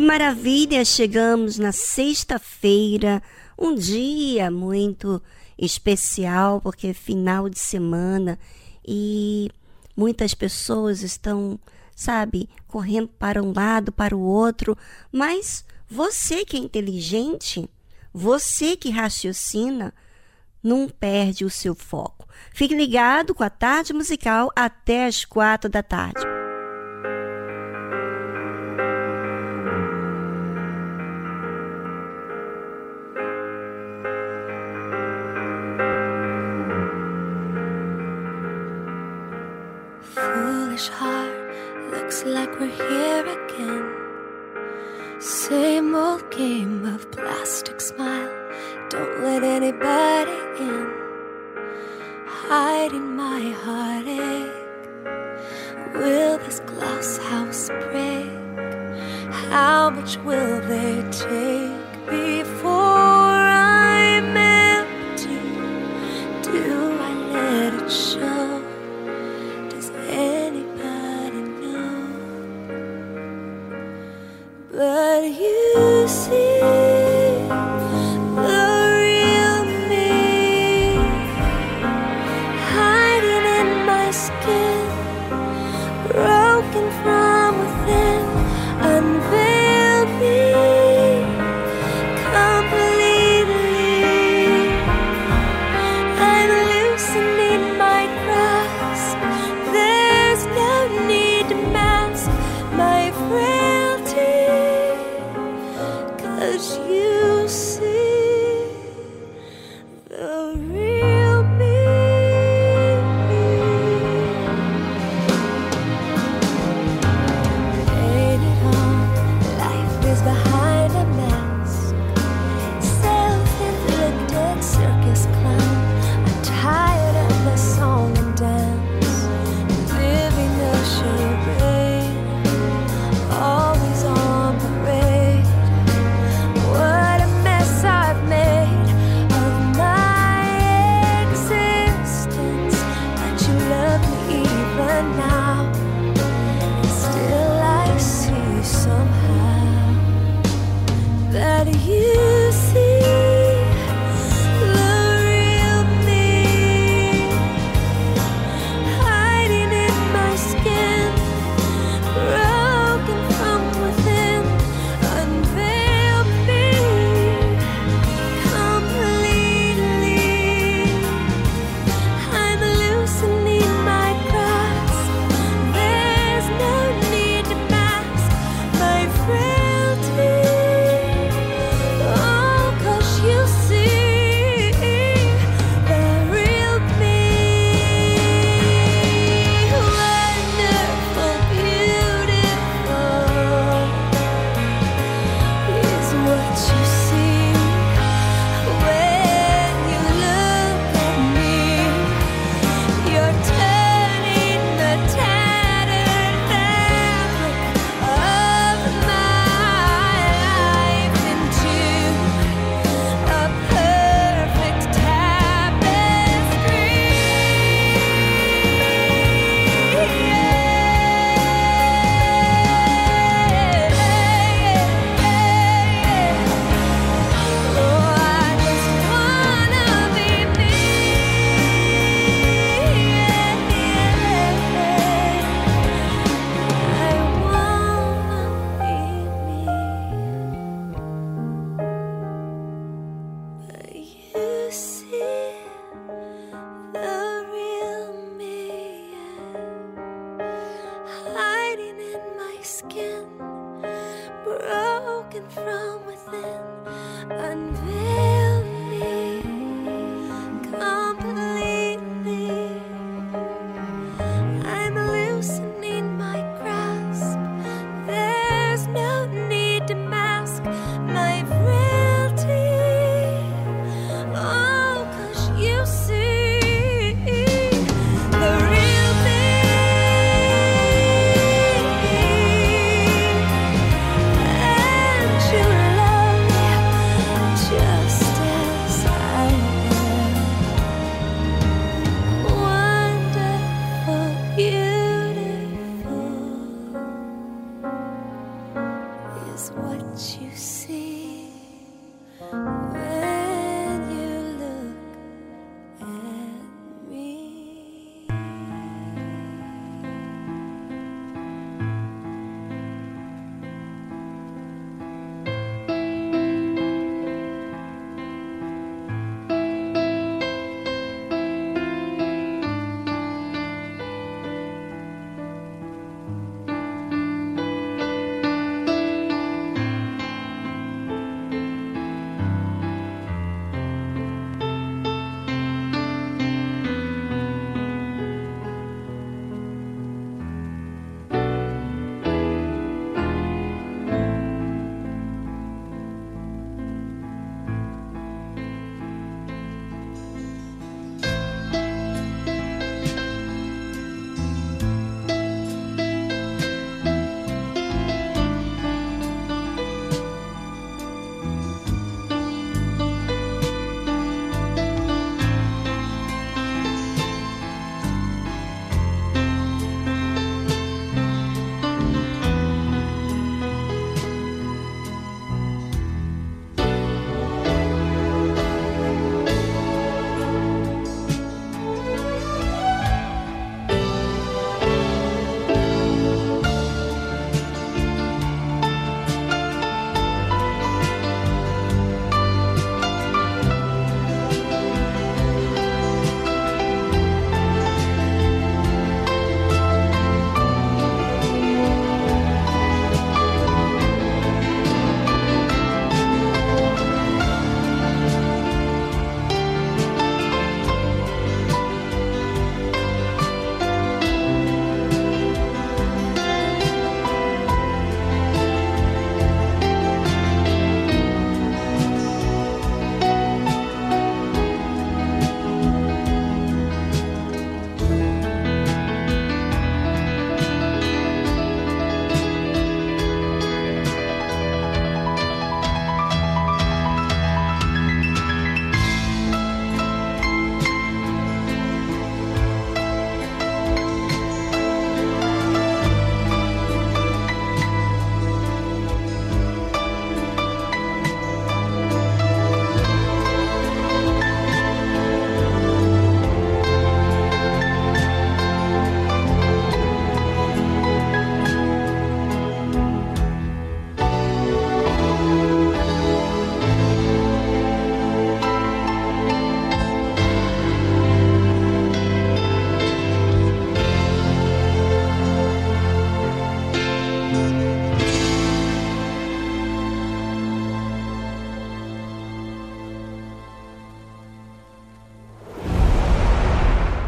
Maravilha! Chegamos na sexta-feira, um dia muito especial, porque é final de semana e muitas pessoas estão, sabe, correndo para um lado, para o outro, mas você que é inteligente, você que raciocina, não perde o seu foco. Fique ligado com a tarde musical até as quatro da tarde. Foolish heart, looks like we're here again. Same old game of plastic smile, don't let anybody in. Hiding my heartache. Will this glass house break? How much will they take before I'm empty? Do I let it show? But you see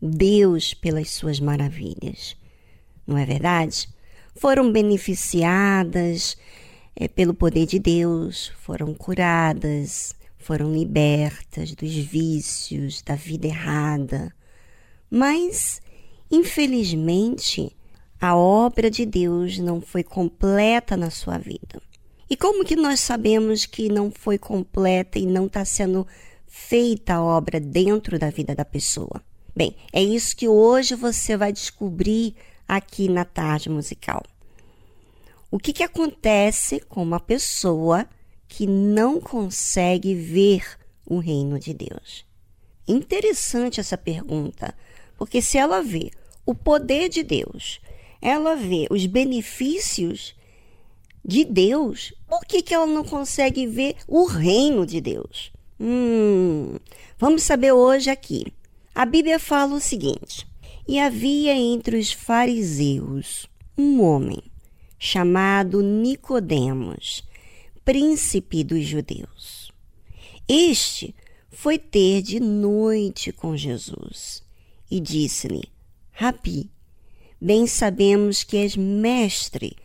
Deus pelas suas maravilhas. Não é verdade? Foram beneficiadas é, pelo poder de Deus, foram curadas, foram libertas dos vícios, da vida errada. Mas, infelizmente, a obra de Deus não foi completa na sua vida. E como que nós sabemos que não foi completa e não está sendo feita a obra dentro da vida da pessoa? Bem, é isso que hoje você vai descobrir aqui na tarde musical. O que, que acontece com uma pessoa que não consegue ver o reino de Deus? Interessante essa pergunta, porque se ela vê o poder de Deus, ela vê os benefícios de Deus, por que, que ela não consegue ver o reino de Deus? Hum, vamos saber hoje aqui. A Bíblia fala o seguinte: E havia entre os fariseus um homem chamado Nicodemos, príncipe dos judeus. Este foi ter de noite com Jesus e disse-lhe: Rabi, bem sabemos que és mestre,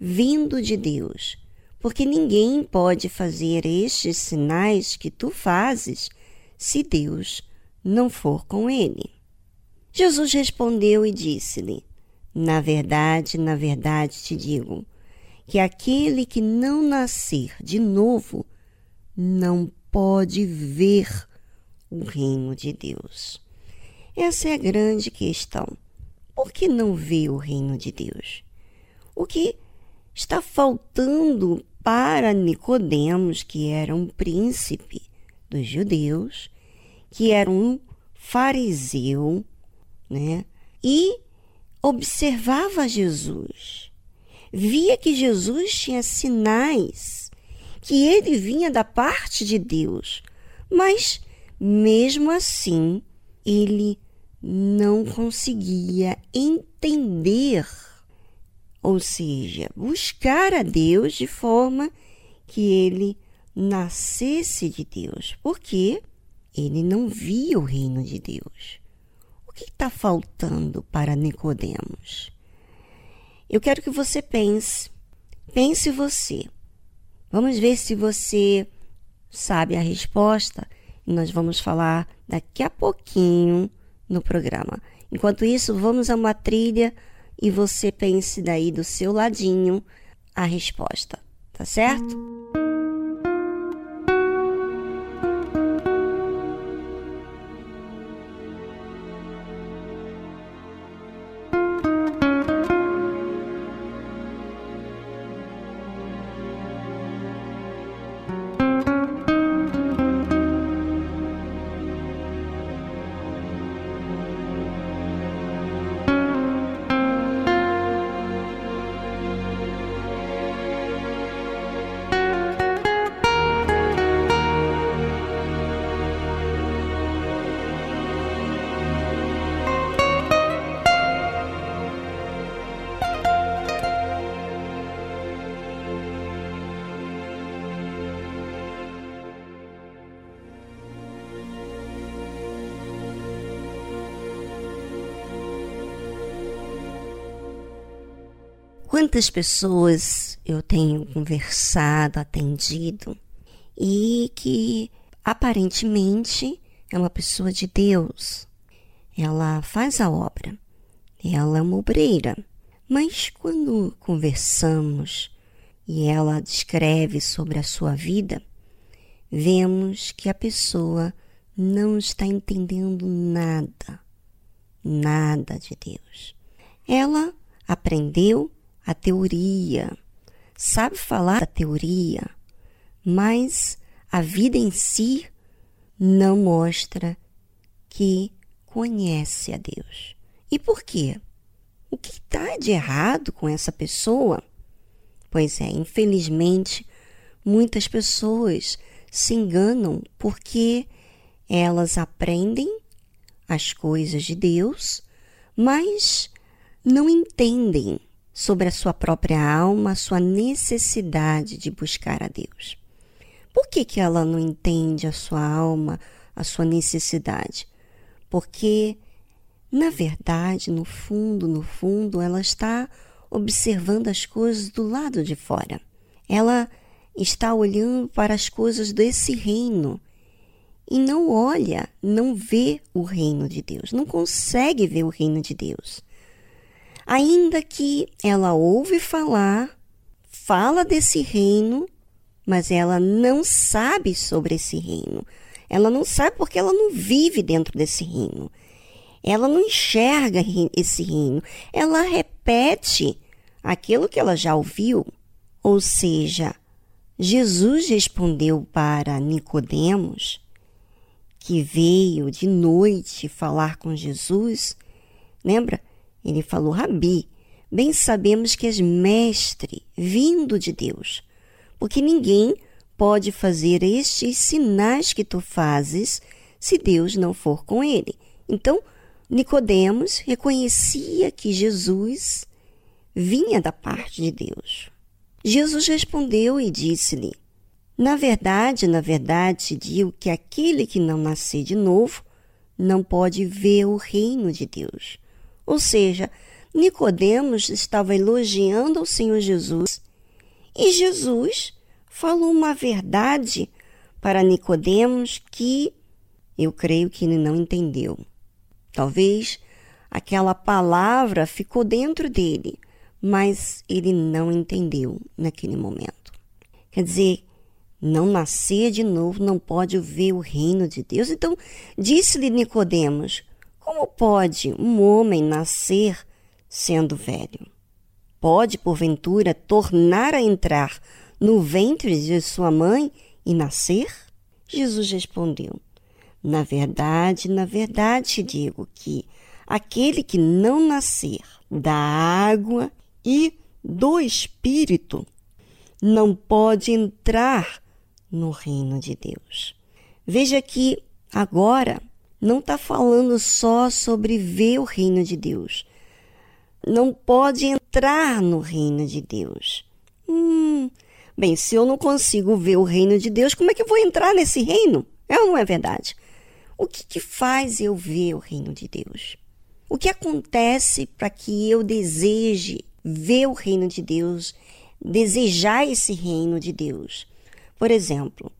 vindo de Deus, porque ninguém pode fazer estes sinais que tu fazes se Deus não for com ele. Jesus respondeu e disse-lhe: Na verdade, na verdade te digo, que aquele que não nascer de novo não pode ver o reino de Deus. Essa é a grande questão. Por que não vê o reino de Deus? O que está faltando para Nicodemos, que era um príncipe dos judeus, que era um fariseu, né? E observava Jesus. Via que Jesus tinha sinais, que ele vinha da parte de Deus. Mas mesmo assim, ele não conseguia entender, ou seja, buscar a Deus de forma que ele nascesse de Deus. Por quê? Ele não via o reino de Deus. O que está faltando para Nicodemos? Eu quero que você pense. Pense você. Vamos ver se você sabe a resposta nós vamos falar daqui a pouquinho no programa. Enquanto isso, vamos a uma trilha e você pense daí do seu ladinho a resposta, tá certo? Quantas pessoas eu tenho conversado, atendido e que aparentemente é uma pessoa de Deus. Ela faz a obra, ela é uma obreira, Mas quando conversamos e ela descreve sobre a sua vida, vemos que a pessoa não está entendendo nada, nada de Deus. Ela aprendeu a teoria, sabe falar a teoria, mas a vida em si não mostra que conhece a Deus. E por quê? O que está de errado com essa pessoa? Pois é, infelizmente, muitas pessoas se enganam porque elas aprendem as coisas de Deus, mas não entendem sobre a sua própria alma, a sua necessidade de buscar a Deus. Por que, que ela não entende a sua alma, a sua necessidade? Porque, na verdade, no fundo, no fundo, ela está observando as coisas do lado de fora. Ela está olhando para as coisas desse reino e não olha, não vê o reino de Deus, não consegue ver o reino de Deus. Ainda que ela ouve falar, fala desse reino, mas ela não sabe sobre esse reino. Ela não sabe porque ela não vive dentro desse reino. Ela não enxerga esse reino. Ela repete aquilo que ela já ouviu. Ou seja, Jesus respondeu para Nicodemos, que veio de noite falar com Jesus. Lembra? Ele falou: Rabi, bem sabemos que és mestre, vindo de Deus porque ninguém pode fazer estes sinais que tu fazes se Deus não for com ele. Então, Nicodemos reconhecia que Jesus vinha da parte de Deus. Jesus respondeu e disse-lhe: Na verdade, na verdade te digo que aquele que não nascer de novo não pode ver o reino de Deus. Ou seja, Nicodemos estava elogiando ao Senhor Jesus e Jesus falou uma verdade para Nicodemos que eu creio que ele não entendeu. Talvez aquela palavra ficou dentro dele, mas ele não entendeu naquele momento. Quer dizer, não nascer de novo não pode ver o reino de Deus. Então, disse-lhe Nicodemos: Como pode um homem nascer sendo velho? pode, porventura, tornar a entrar no ventre de sua mãe e nascer? Jesus respondeu: Na verdade, na verdade te digo que aquele que não nascer da água e do Espírito não pode entrar no reino de Deus. Veja que agora não está falando só sobre ver o reino de Deus, não pode entrar no reino de Deus. Hum, bem, se eu não consigo ver o reino de Deus, como é que eu vou entrar nesse reino? É ou não é verdade? O que, que faz eu ver o reino de Deus? O que acontece para que eu deseje ver o reino de Deus, desejar esse reino de Deus? Por exemplo,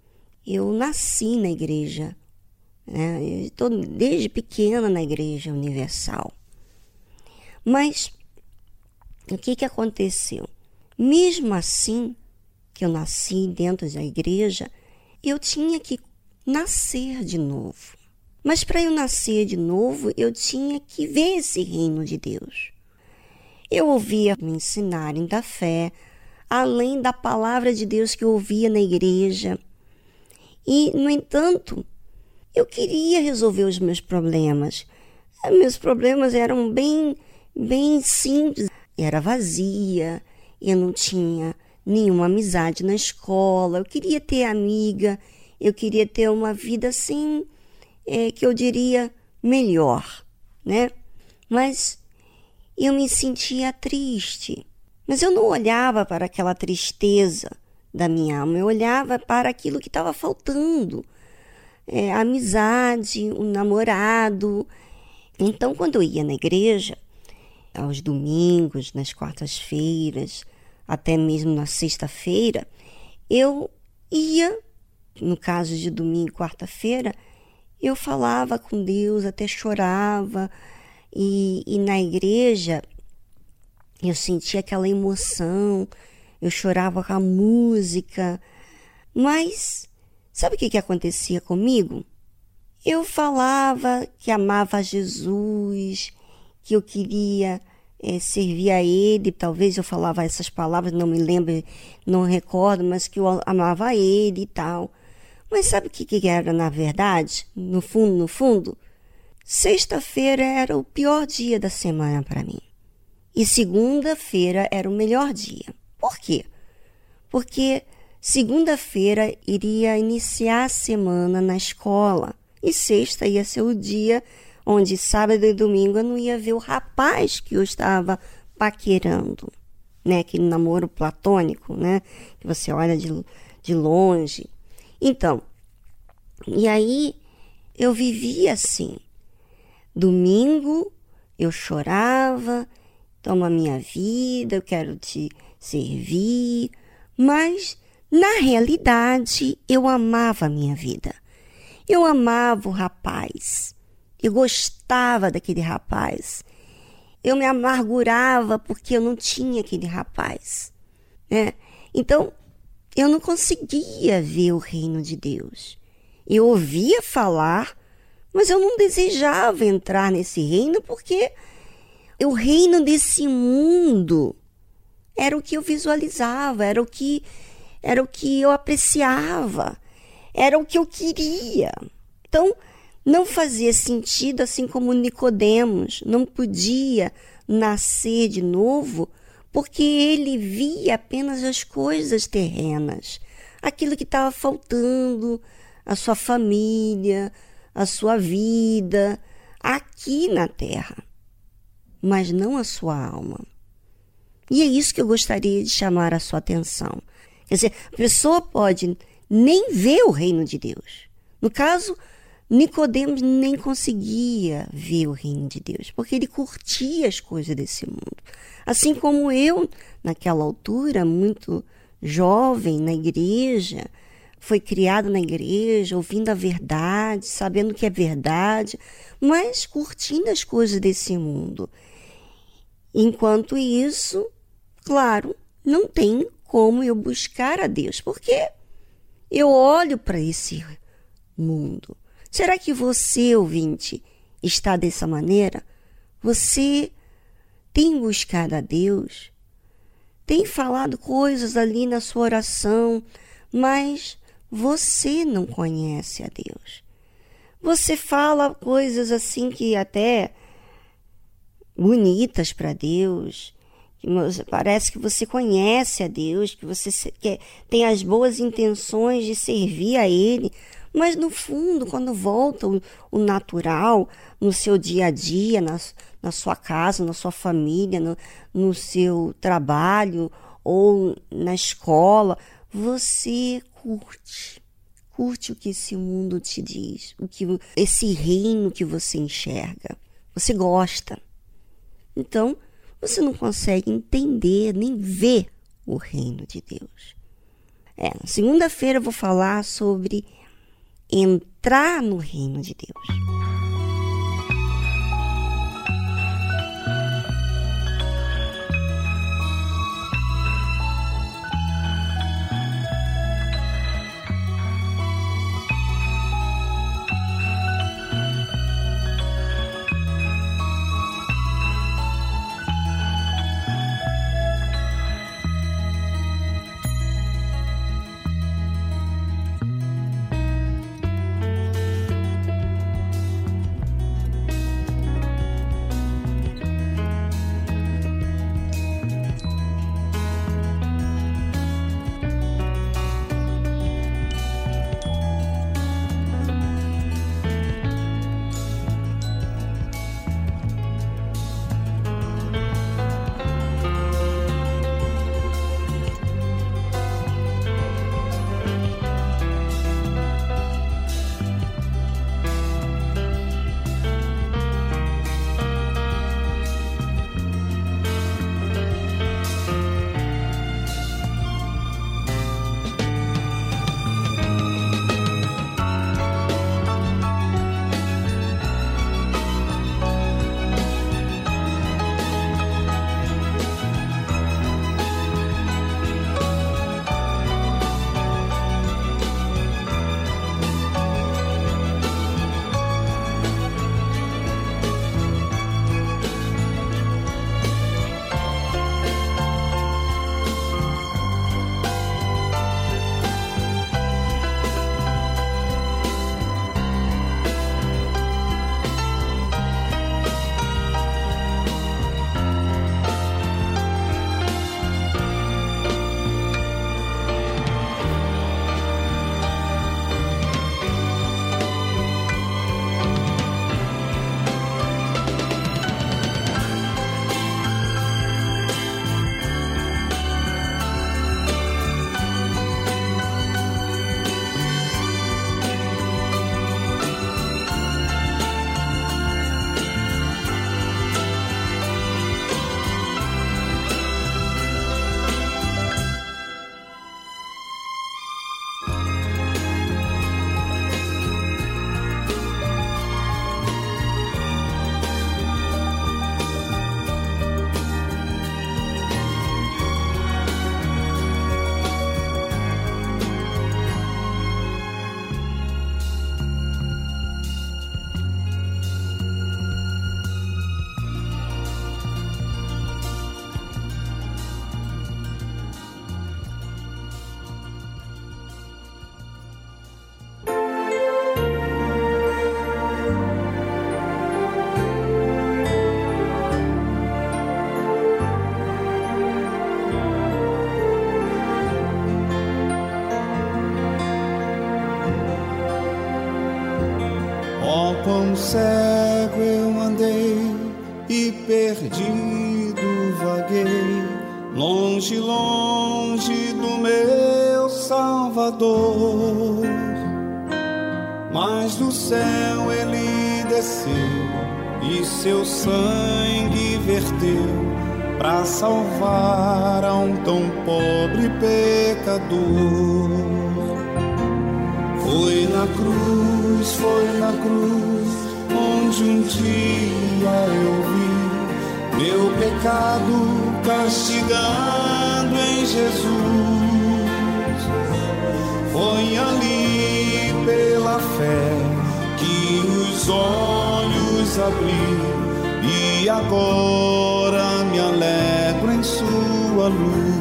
eu nasci na igreja, né? estou desde pequena na igreja universal. Mas o que, que aconteceu? Mesmo assim, que eu nasci dentro da igreja, eu tinha que nascer de novo. Mas para eu nascer de novo, eu tinha que ver esse reino de Deus. Eu ouvia me ensinarem da fé, além da palavra de Deus que eu ouvia na igreja. E, no entanto, eu queria resolver os meus problemas. Meus problemas eram bem bem simples. Era vazia, eu não tinha nenhuma amizade na escola, eu queria ter amiga, eu queria ter uma vida assim, é, que eu diria melhor, né? Mas eu me sentia triste. Mas eu não olhava para aquela tristeza da minha alma, eu olhava para aquilo que estava faltando. É, amizade, um namorado. Então, quando eu ia na igreja, aos domingos, nas quartas-feiras, até mesmo na sexta-feira, eu ia, no caso de domingo e quarta-feira, eu falava com Deus, até chorava, e, e na igreja Eu sentia aquela emoção, eu chorava com a música, mas sabe o que, que acontecia comigo? Eu falava que amava Jesus, que eu queria é, servir a Ele, talvez eu falava essas palavras, não me lembro, não recordo, mas que eu amava a Ele e tal. Mas sabe o que, que era na verdade? No fundo, no fundo? Sexta-feira era o pior dia da semana para mim. E segunda-feira era o melhor dia. Por quê? Porque segunda-feira iria iniciar a semana na escola e sexta ia ser o dia onde sábado e domingo eu não ia ver o rapaz que eu estava paquerando, né? Aquele namoro platônico, né? Que você olha de, de longe. Então, e aí eu vivia assim. Domingo eu chorava, toma minha vida, eu quero te servir, mas na realidade eu amava a minha vida. Eu amava o rapaz. Eu gostava daquele rapaz. Eu me amargurava porque eu não tinha aquele rapaz. Né? Então, eu não conseguia ver o reino de Deus. Eu ouvia falar, mas eu não desejava entrar nesse reino porque o reino desse mundo era o que eu visualizava, era o que era o que eu apreciava, era o que eu queria. Então, não fazia sentido assim como Nicodemos não podia nascer de novo, porque ele via apenas as coisas terrenas, aquilo que estava faltando, a sua família, a sua vida aqui na terra mas não a sua alma. E é isso que eu gostaria de chamar a sua atenção. Quer dizer, a pessoa pode nem ver o reino de Deus. No caso, Nicodemos nem conseguia ver o reino de Deus, porque ele curtia as coisas desse mundo. Assim como eu, naquela altura, muito jovem na igreja, foi criado na igreja, ouvindo a verdade, sabendo que é verdade, mas curtindo as coisas desse mundo. Enquanto isso, claro, não tem como eu buscar a Deus, porque eu olho para esse mundo. Será que você, ouvinte, está dessa maneira? Você tem buscado a Deus? Tem falado coisas ali na sua oração, mas você não conhece a Deus. Você fala coisas assim que até bonitas para Deus. Parece que você conhece a Deus, que você quer, tem as boas intenções de servir a Ele, mas no fundo, quando volta o, o natural, no seu dia a dia, na, na sua casa, na sua família, no, no seu trabalho ou na escola, você curte curte o que esse mundo te diz, o que esse reino que você enxerga. Você gosta. Então, você não consegue entender nem ver o reino de Deus. É, segunda-feira eu vou falar sobre entrar no reino de Deus. Cego eu andei e perdido vaguei, longe, longe do meu Salvador. Mas do céu ele desceu e seu sangue verteu para salvar a um tão pobre pecador. Foi na cruz, foi na cruz, onde um dia eu vi meu pecado castigando em Jesus. Foi ali pela fé que os olhos abri e agora me alegro em sua luz.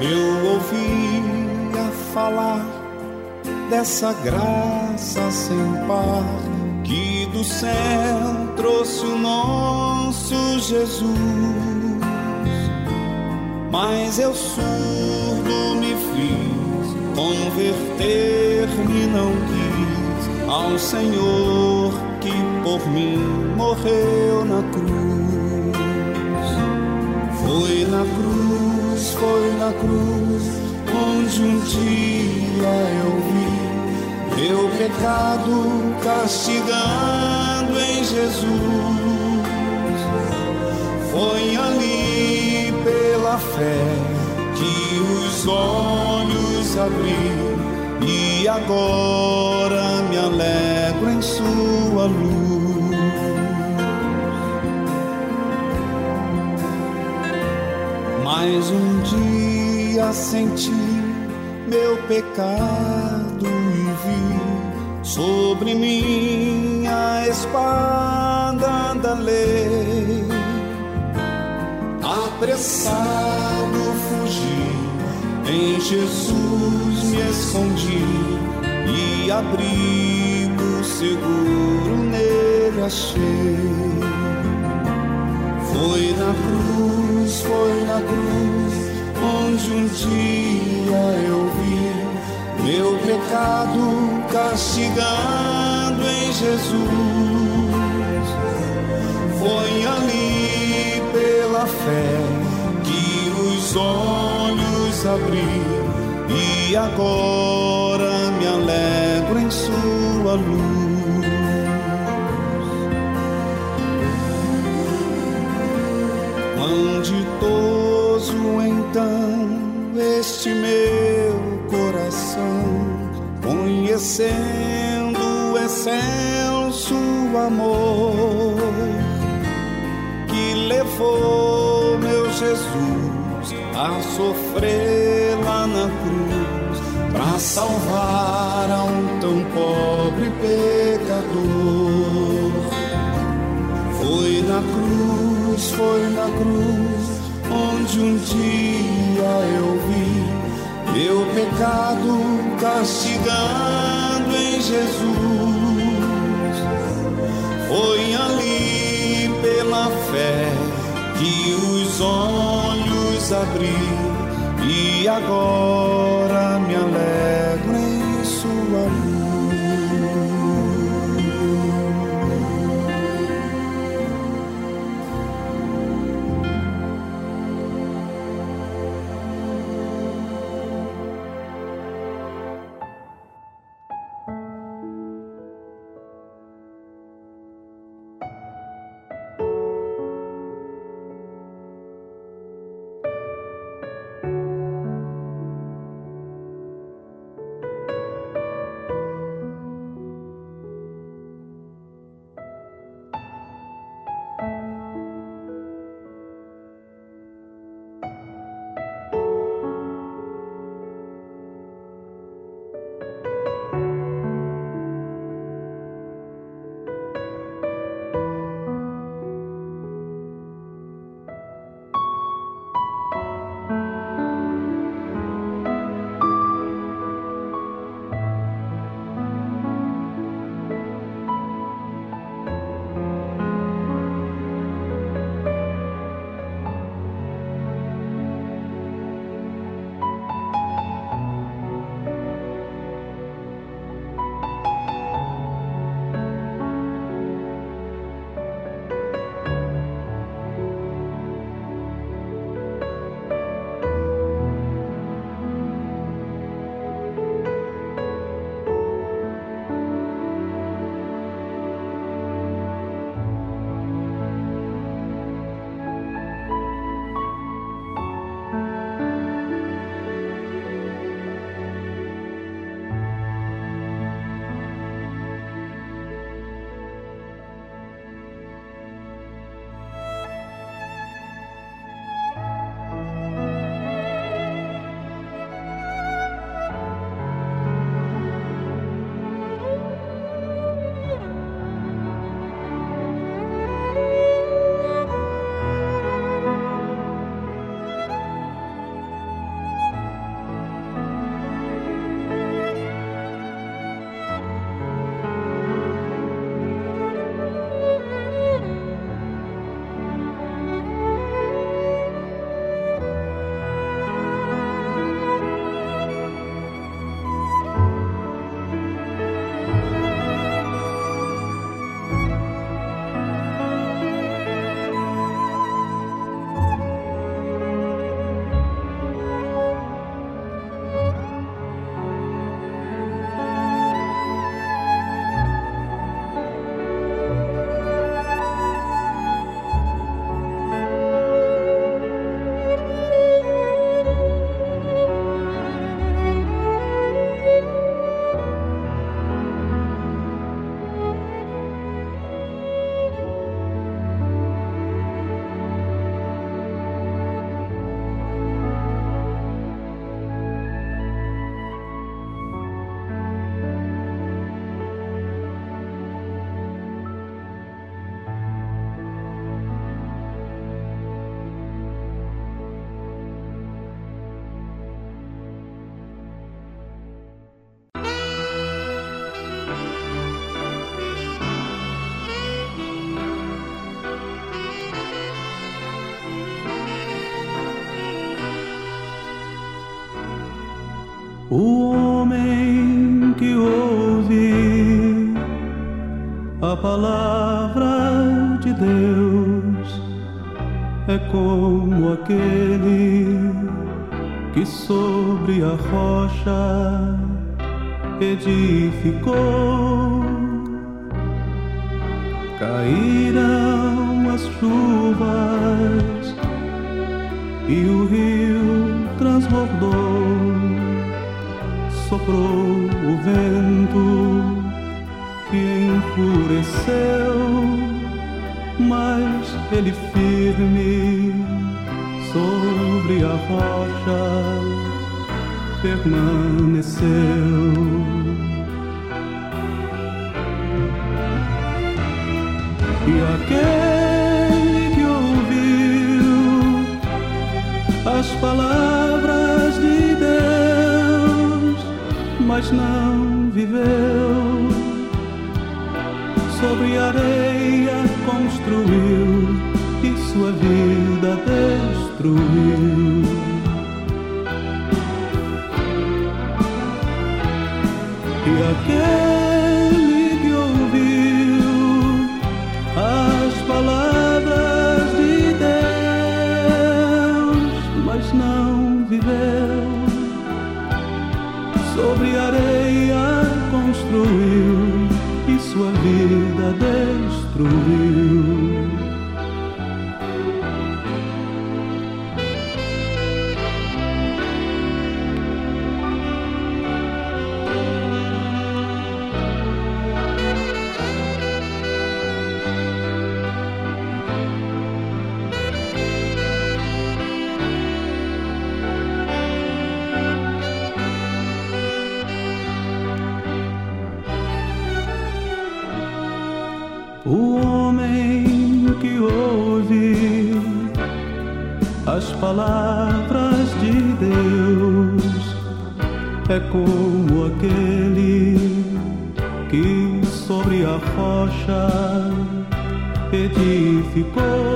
Eu ouvia falar dessa graça sem par que do céu trouxe o nosso Jesus. Mas eu surdo me fiz, converter-me não quis ao Senhor que por mim morreu na cruz. Foi na cruz, foi na cruz, onde um dia eu vi meu pecado castigando em Jesus. Foi ali pela fé que os olhos abri e agora me alegro em sua luz. Mais um dia senti meu pecado vi sobre mim a espada da lei. Apressado fugi, em Jesus me escondi e abrigo seguro nele achei. Foi na cruz, foi na cruz, onde um dia eu vi meu pecado castigando em Jesus. Foi ali pela fé que os olhos abri e agora me alegro em sua luz. Conhecendo o excelso amor que levou meu Jesus a sofrer lá na cruz para salvar a um tão pobre pecador. Foi na cruz, foi na cruz, onde um dia eu vi meu pecado castigando em Jesus. Foi ali pela fé que os olhos abri e agora me alegro em sua luz. Palavra de Deus é como aquele que sobre a rocha edificou. Caíram as chuvas e o rio transbordou, soprou permaneceu. E aquele que ouviu as palavras de Deus, mas não viveu, sobre areia construiu e sua vida destruiu. Aquele que ouviu as palavras de Deus, mas não viveu, sobre areia construiu e sua vida destruiu. Edificou.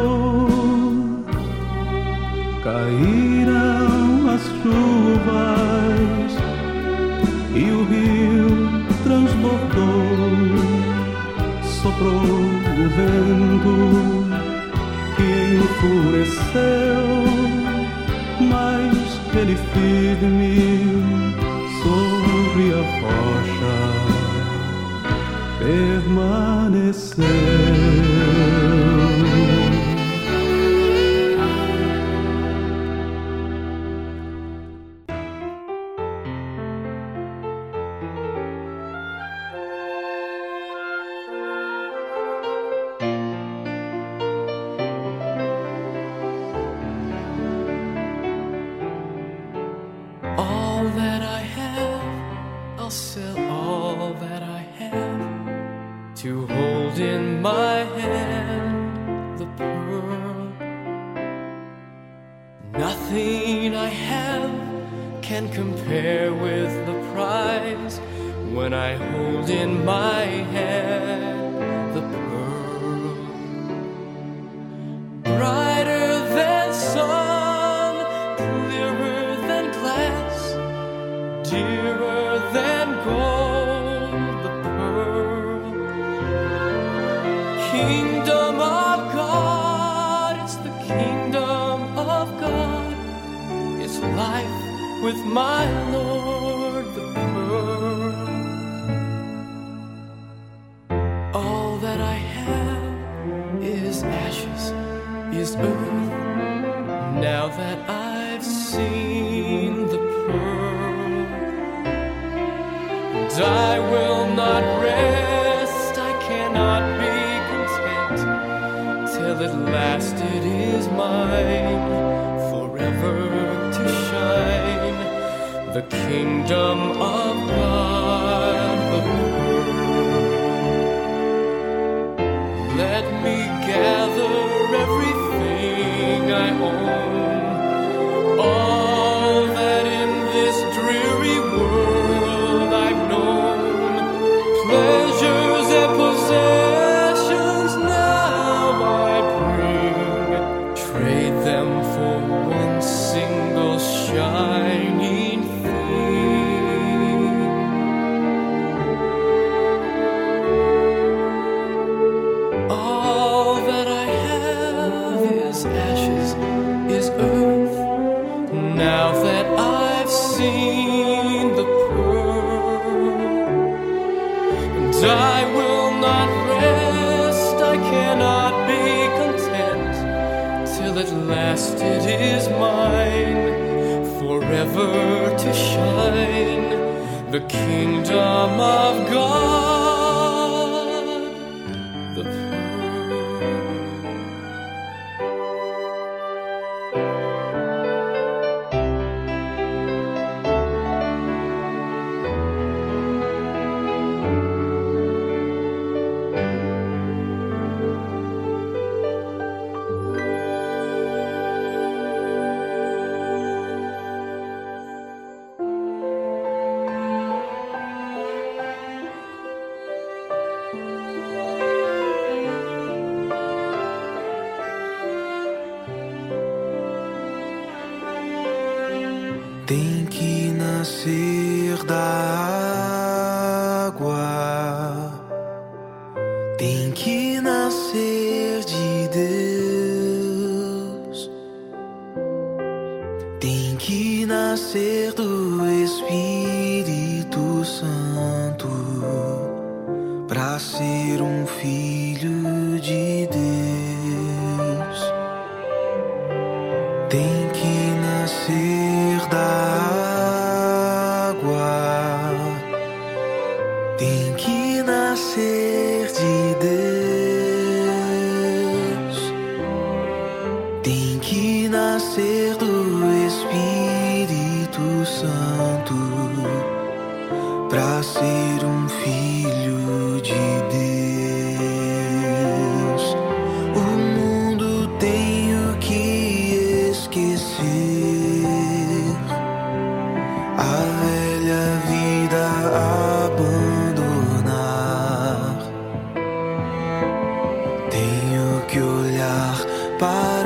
I will not rest. I cannot be content till at last it is mine forever to shine. The kingdom of God. Let me gather everything I own. The kingdom of God. Tenho que olhar para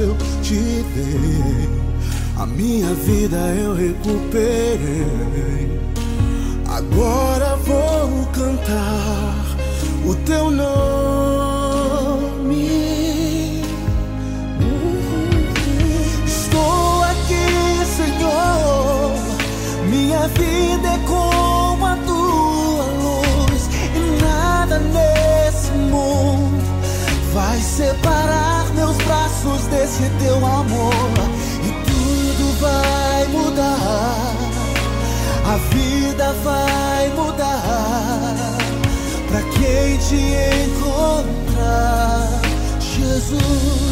eu te dei. A minha vida eu recuperei. Agora vou cantar o teu nome. Braços desse teu amor e tudo vai mudar. A vida vai mudar pra quem te encontrar, Jesus.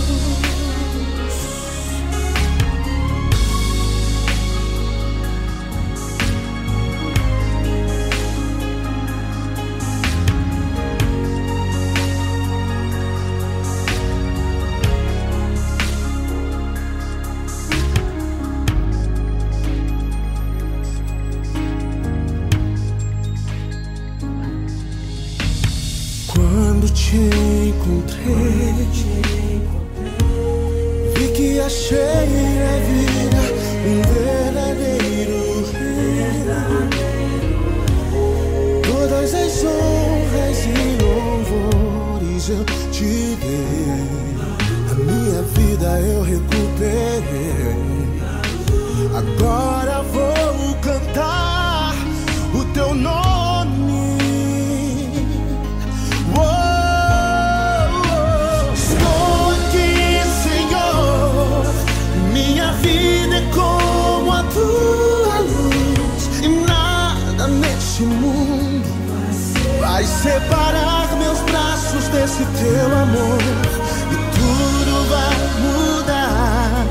E tudo vai mudar,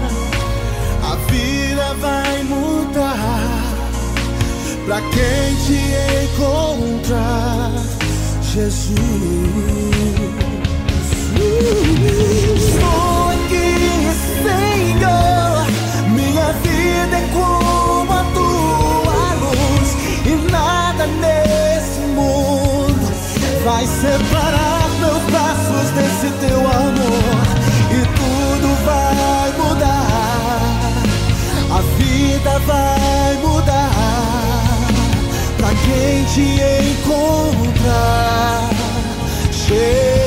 a vida vai mudar pra quem te encontrar, Jesus. Estou aqui, Senhor. Minha vida é como a tua luz, e nada nesse mundo vai separar vida vai mudar pra quem te encontrar. Jesus.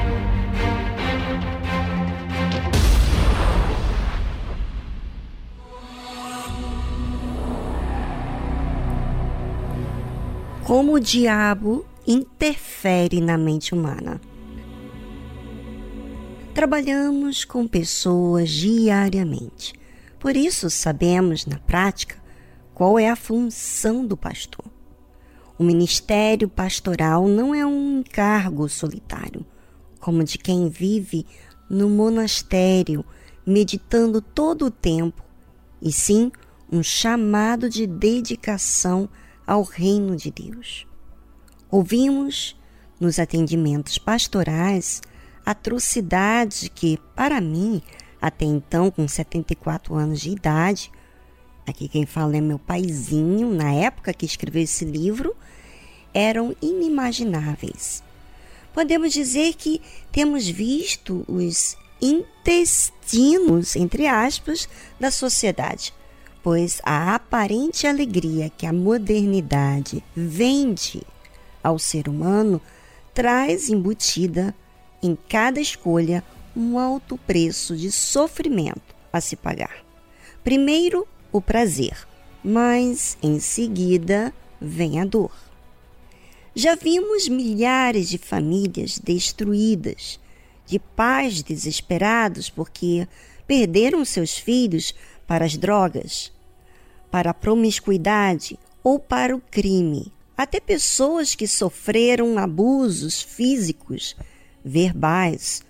Como o diabo interfere na mente humana. Trabalhamos com pessoas diariamente. Por isso, sabemos na prática qual é a função do pastor. O ministério pastoral não é um encargo solitário, como de quem vive no monastério, meditando todo o tempo, e sim um chamado de dedicação ao reino de Deus. Ouvimos nos atendimentos pastorais atrocidades que, para mim, até então com 74 anos de idade, aqui quem fala é meu paizinho, na época que escreveu esse livro, eram inimagináveis. Podemos dizer que temos visto os intestinos, entre aspas, da sociedade, pois a aparente alegria que a modernidade vende ao ser humano traz embutida em cada escolha um alto preço de sofrimento a se pagar. Primeiro, o prazer, mas em seguida vem a dor. Já vimos milhares de famílias destruídas, de pais desesperados porque perderam seus filhos para as drogas, para a promiscuidade ou para o crime. Até pessoas que sofreram abusos físicos, verbais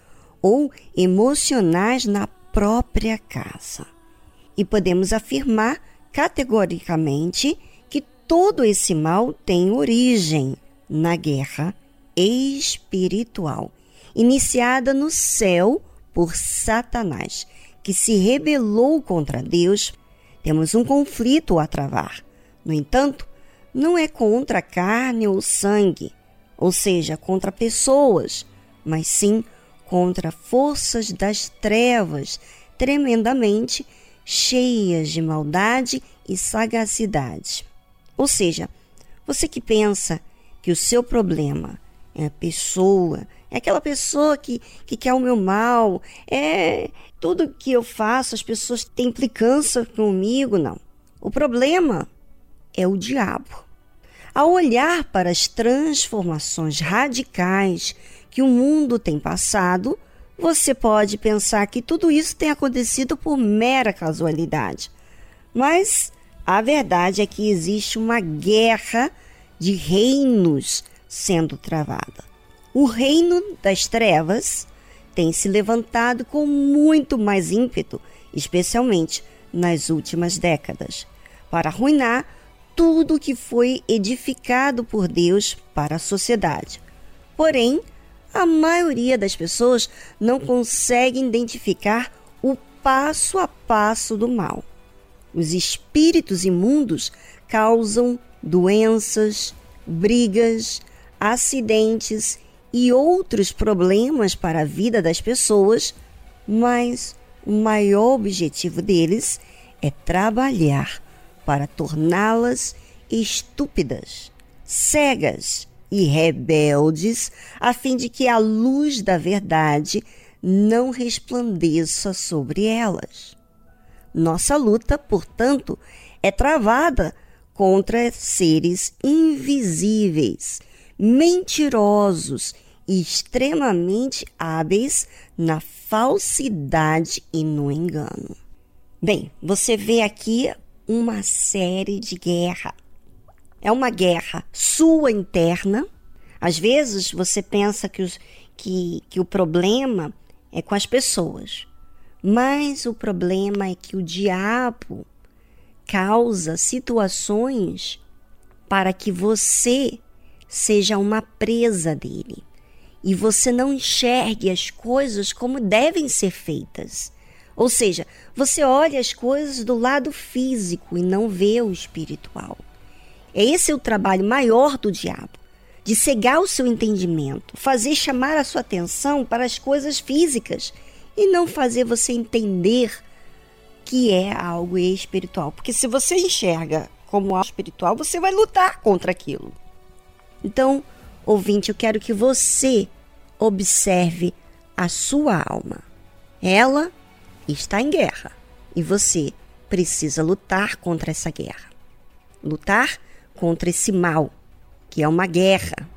ou emocionais na própria casa. E podemos afirmar categoricamente que todo esse mal tem origem na guerra espiritual, iniciada no céu por Satanás, que se rebelou contra Deus. Temos um conflito a travar. No entanto, não é contra a carne ou sangue, ou seja, contra pessoas, mas sim contra forças das trevas tremendamente cheias de maldade e sagacidade. Ou seja, você que pensa que o seu problema é a pessoa, é aquela pessoa que, que quer o meu mal, é tudo que eu faço, as pessoas têm implicância comigo, não. O problema é o diabo. Ao olhar para as transformações radicais que o mundo tem passado, você pode pensar que tudo isso tem acontecido por mera casualidade. Mas a verdade é que existe uma guerra de reinos sendo travada. O reino das trevas tem se levantado com muito mais ímpeto, especialmente nas últimas décadas, para arruinar tudo que foi edificado por Deus para a sociedade. Porém, a maioria das pessoas não consegue identificar o passo a passo do mal. Os espíritos imundos causam doenças, brigas, acidentes e outros problemas para a vida das pessoas, mas o maior objetivo deles é trabalhar para torná-las estúpidas, cegas e rebeldes, a fim de que a luz da verdade não resplandeça sobre elas. Nossa luta, portanto, é travada contra seres invisíveis, mentirosos e extremamente hábeis na falsidade e no engano. Bem, você vê aqui uma série de guerra é uma guerra sua interna. Às vezes você pensa que, os, que, que o problema é com as pessoas, mas o problema é que o diabo causa situações para que você seja uma presa dele e você não enxergue as coisas como devem ser feitas. Ou seja, você olha as coisas do lado físico e não vê o espiritual. Esse é o trabalho maior do diabo, de cegar o seu entendimento, fazer chamar a sua atenção para as coisas físicas e não fazer você entender que é algo espiritual. Porque se você enxerga como algo espiritual, você vai lutar contra aquilo. Então, ouvinte, eu quero que você observe a sua alma. Ela está em guerra e você precisa lutar contra essa guerra. Lutar contra esse mal, que é uma guerra.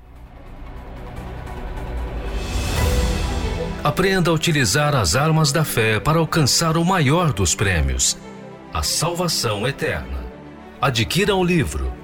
Aprenda a utilizar as armas da fé para alcançar o maior dos prêmios, a salvação eterna. Adquira o livro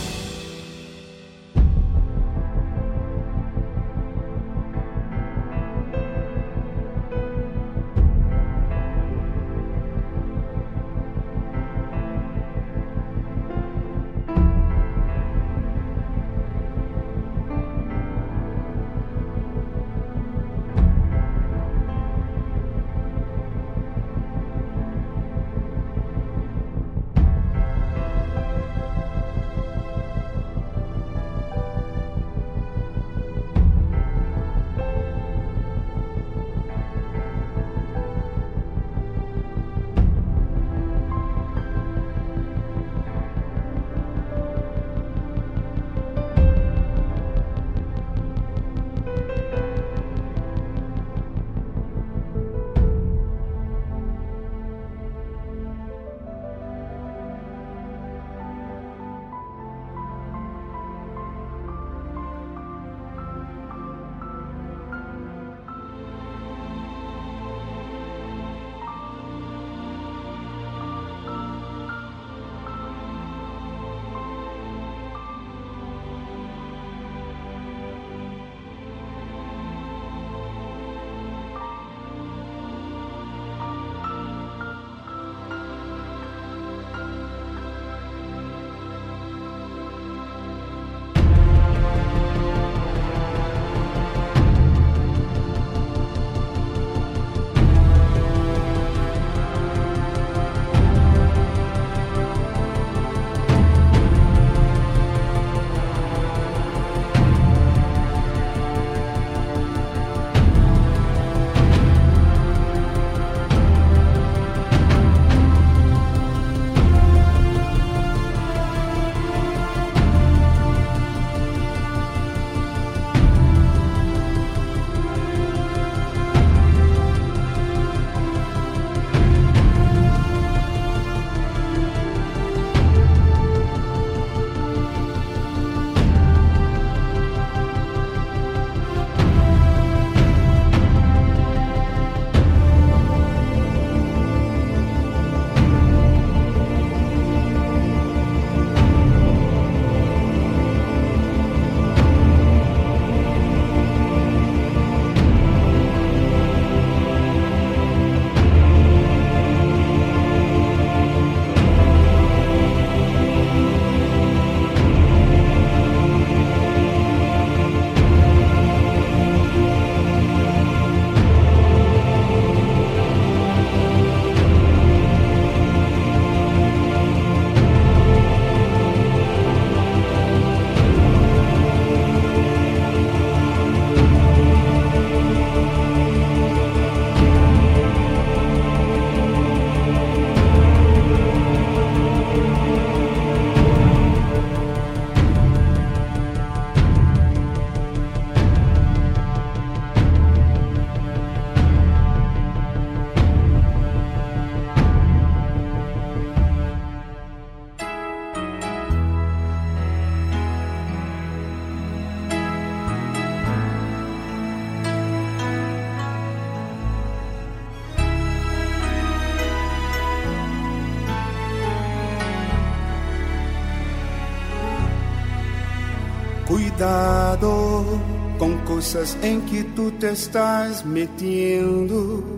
Cuidado com coisas em que tu te estás metendo,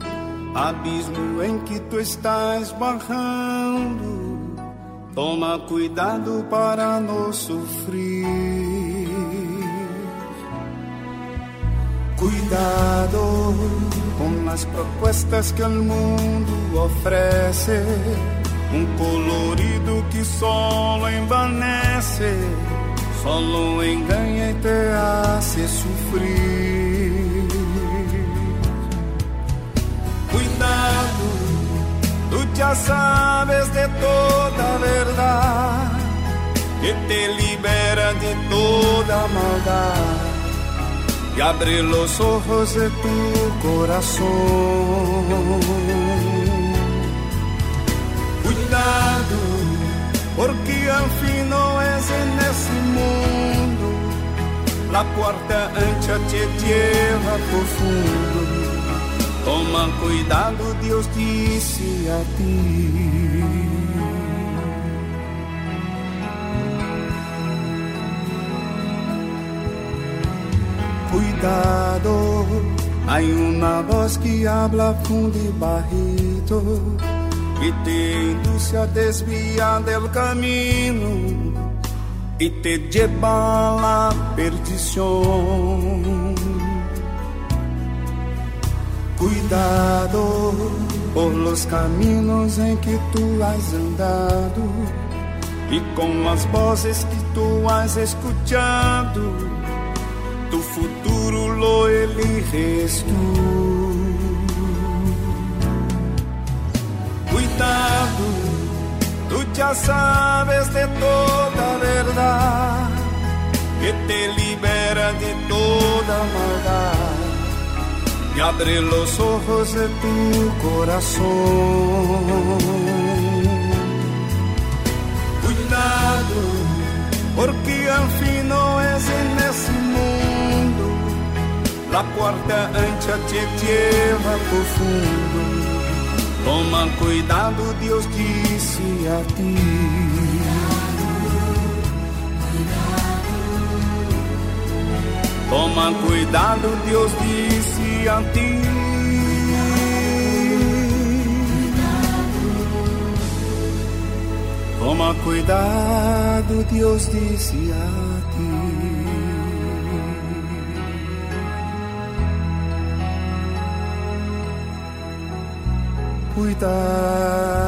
abismo em que tu estás barrando. Toma cuidado para não sofrer. Cuidado com as propostas que o mundo oferece, um colorido que só envanece Solo engana e te hace sufrir. Cuidado, tú ya sabes de toda verdad, que te libera de toda maldad y abre los ojos de tu corazón. Cuidado porque al fin no es en ese mundo la puerta ancha te lleva profundo. Toma cuidado, Dios dice a ti. Cuidado, hay una voz que habla fundo y bajito que te induce a desviar del camino y te lleva a la. Cuidado por los caminos en que tú has andado y con las voces que tú has escuchado, tu futuro lo eliges tú. Cuidado, tú ya sabes de toda verdad, que te libera de toda maldad. Y abre los ojos de tu corazón. Cuidado, porque al fin no es en ese mundo, la puerta ancha te lleva profundo Toma cuidado, Deus disse a ti. Toma cuidado, Deus disse a ti. Toma cuidado, Deus disse a ti. Cuidado.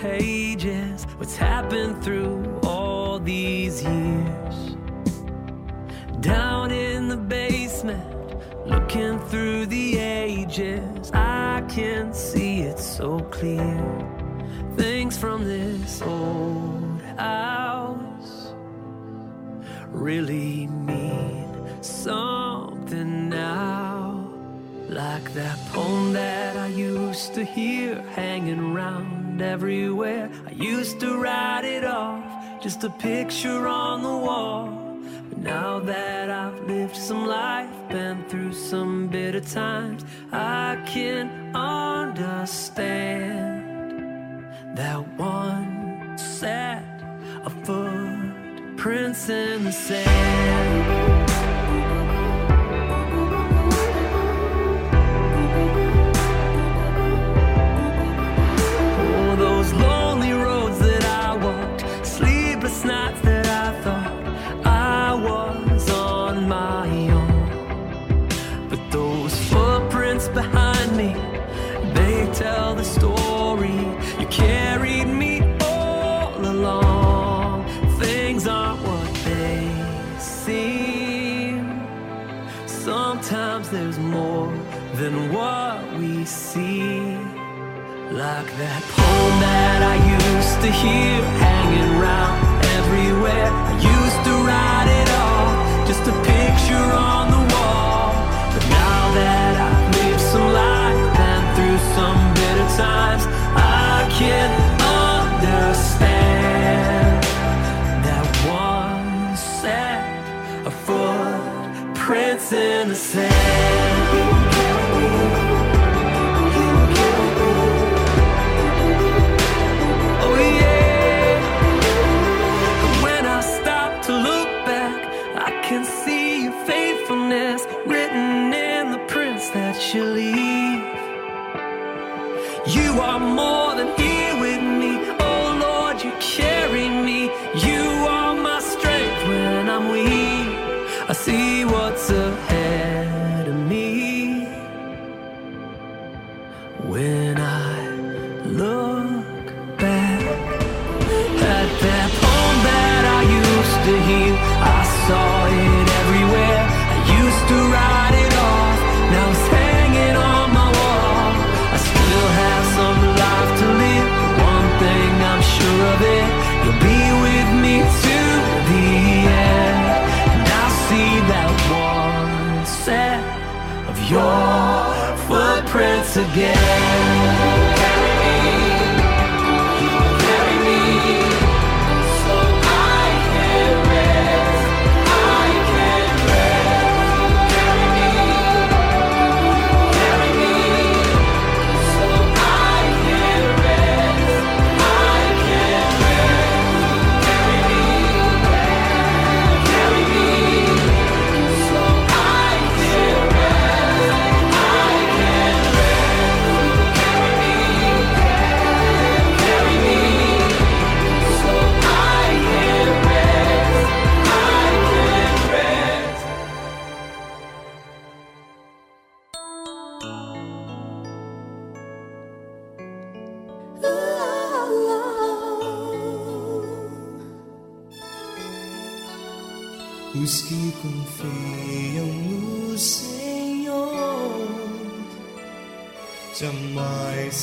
Pages what's happened through all these years. Down in the basement, looking through the ages, I can see it so clear. Things from this old house really mean something now. Like that poem used to hear hanging around everywhere. I used to write it off, just a picture on the wall. But now that I've lived some life, been through some bitter times, I can understand that one set of footprints in the sand. Sometimes there's more than what we see. Like that poem that I used to hear hanging around everywhere. I used to write it all, just a picture on the wall. But now that I've lived some life and through some bitter times, I can in the sand. Footprints again.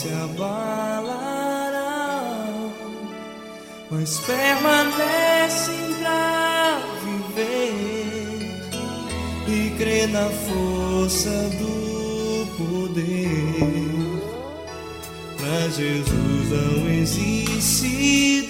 Se abalarão, mas permanecem pra viver e crer na força do poder. Pra Jesus não existe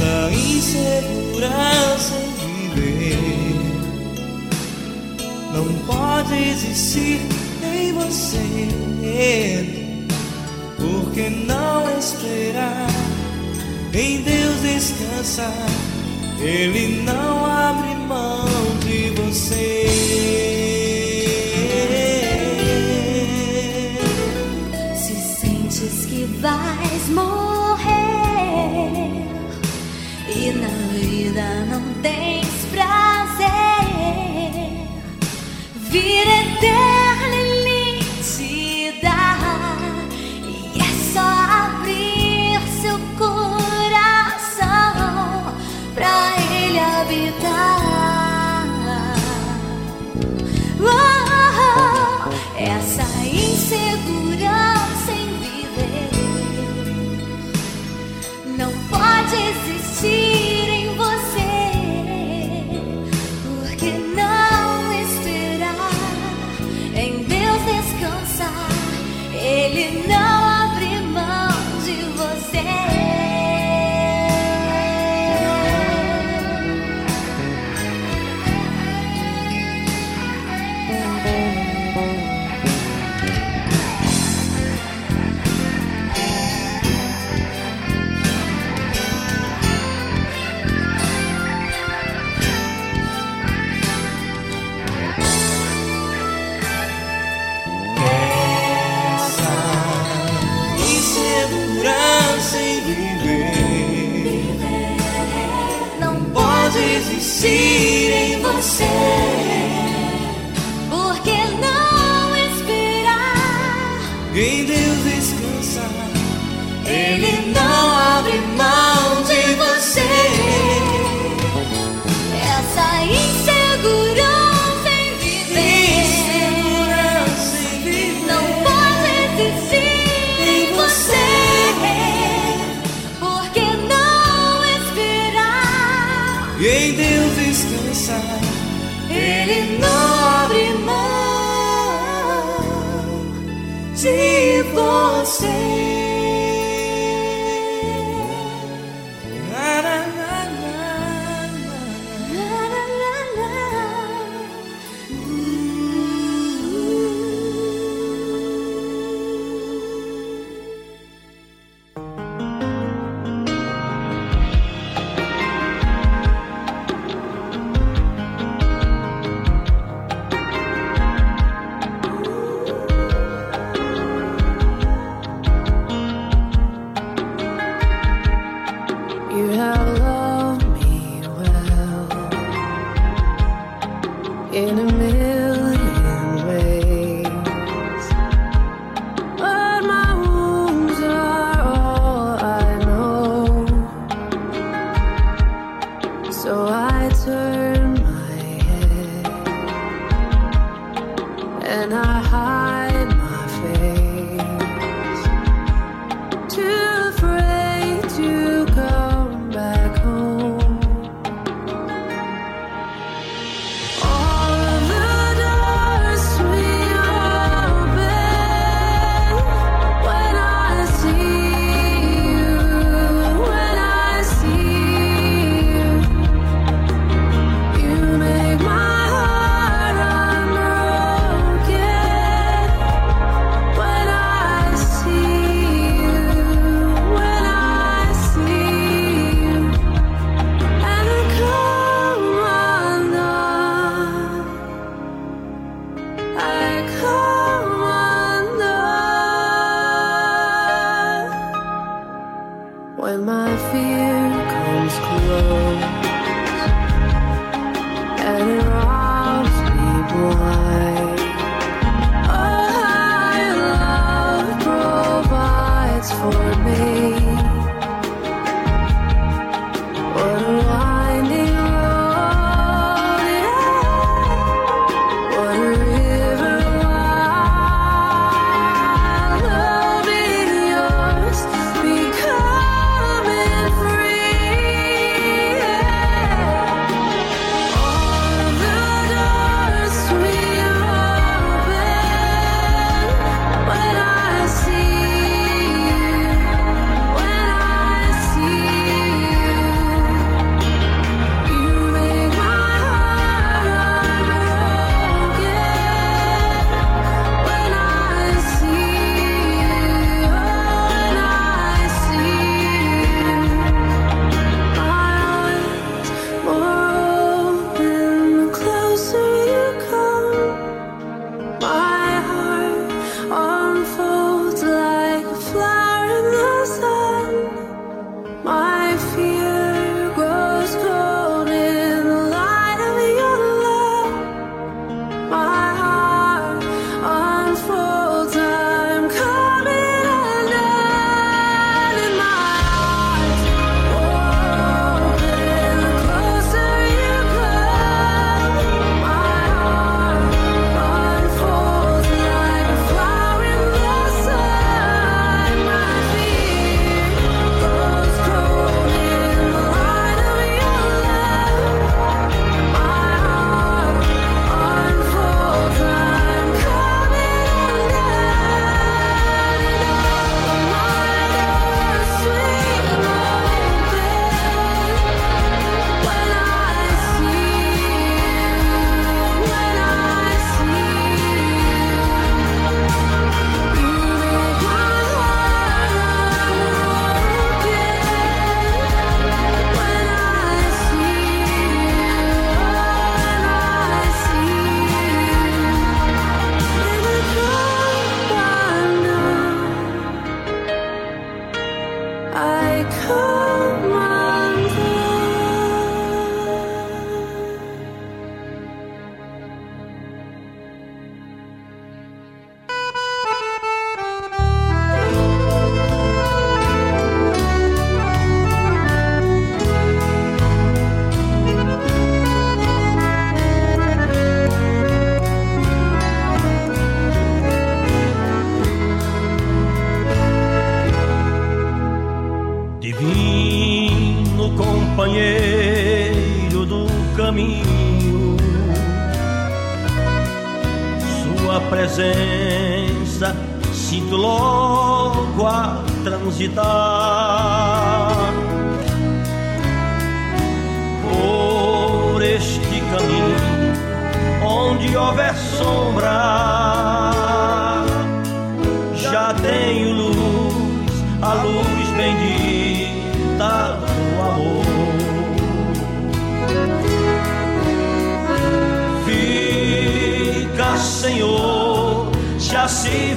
Essa insegurança viver não pode existir em você. Porque não esperar em Deus descansar, Ele não abre mão de você. Se sentes que vais morrer e na vida não tens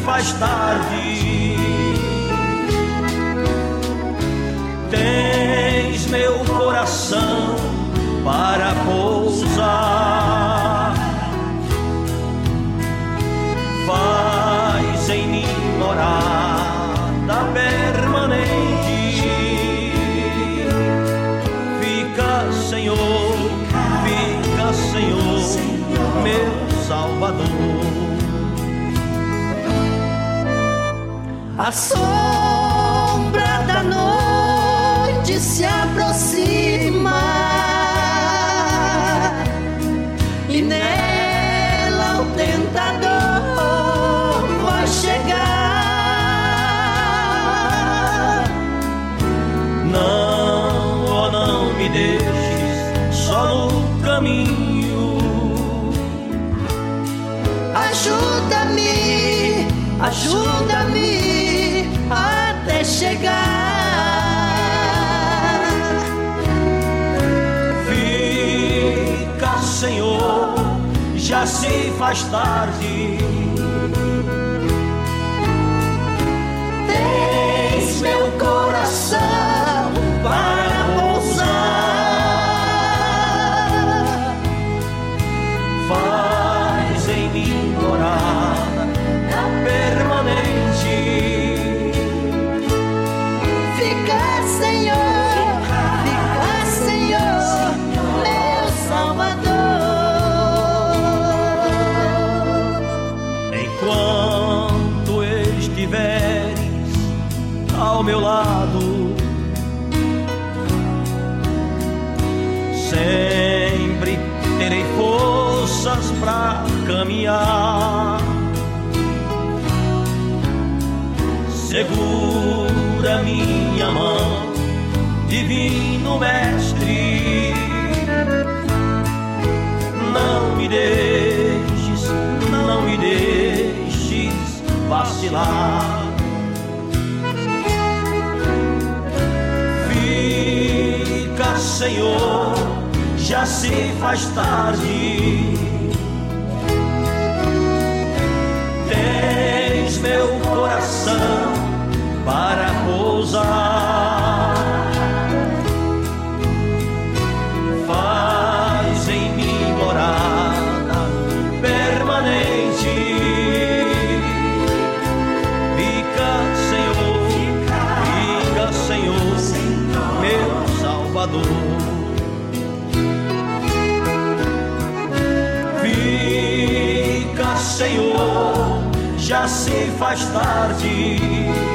faz tarde. A sombra da noite se aproxima e nela o tentador vai chegar. Não, oh, não me deixes só no caminho. Ajuda-me, ajuda-me chegar. Fica, Senhor, já se faz tarde. Tens meu coração mestre. Não me deixes, não me deixes vacilar. Fica, Senhor, já se faz tarde. Tens meu coração para pousar. Faz tarde.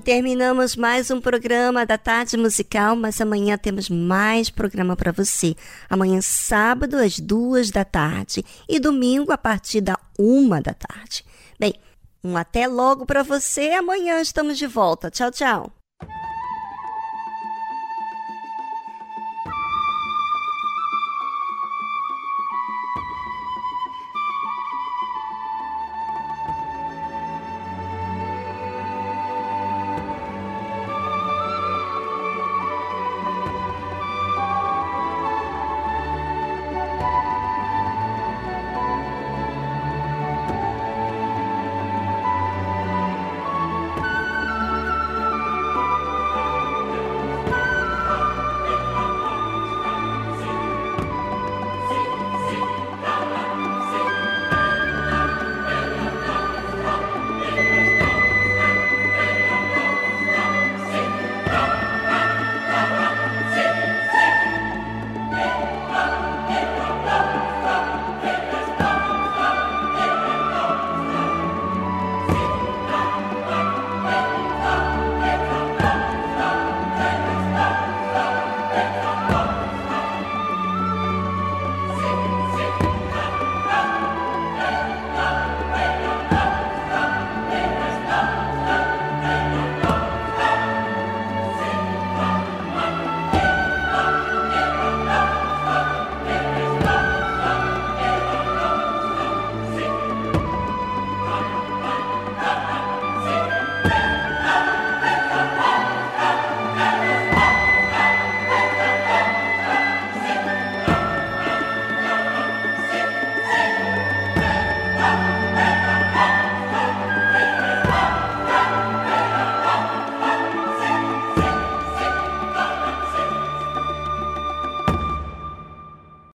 Terminamos mais um programa da Tarde Musical, mas amanhã temos mais programa para você. Amanhã, sábado, às duas da tarde e domingo, a partir da uma da tarde. Bem, um até logo para você. Amanhã estamos de volta. Tchau, tchau.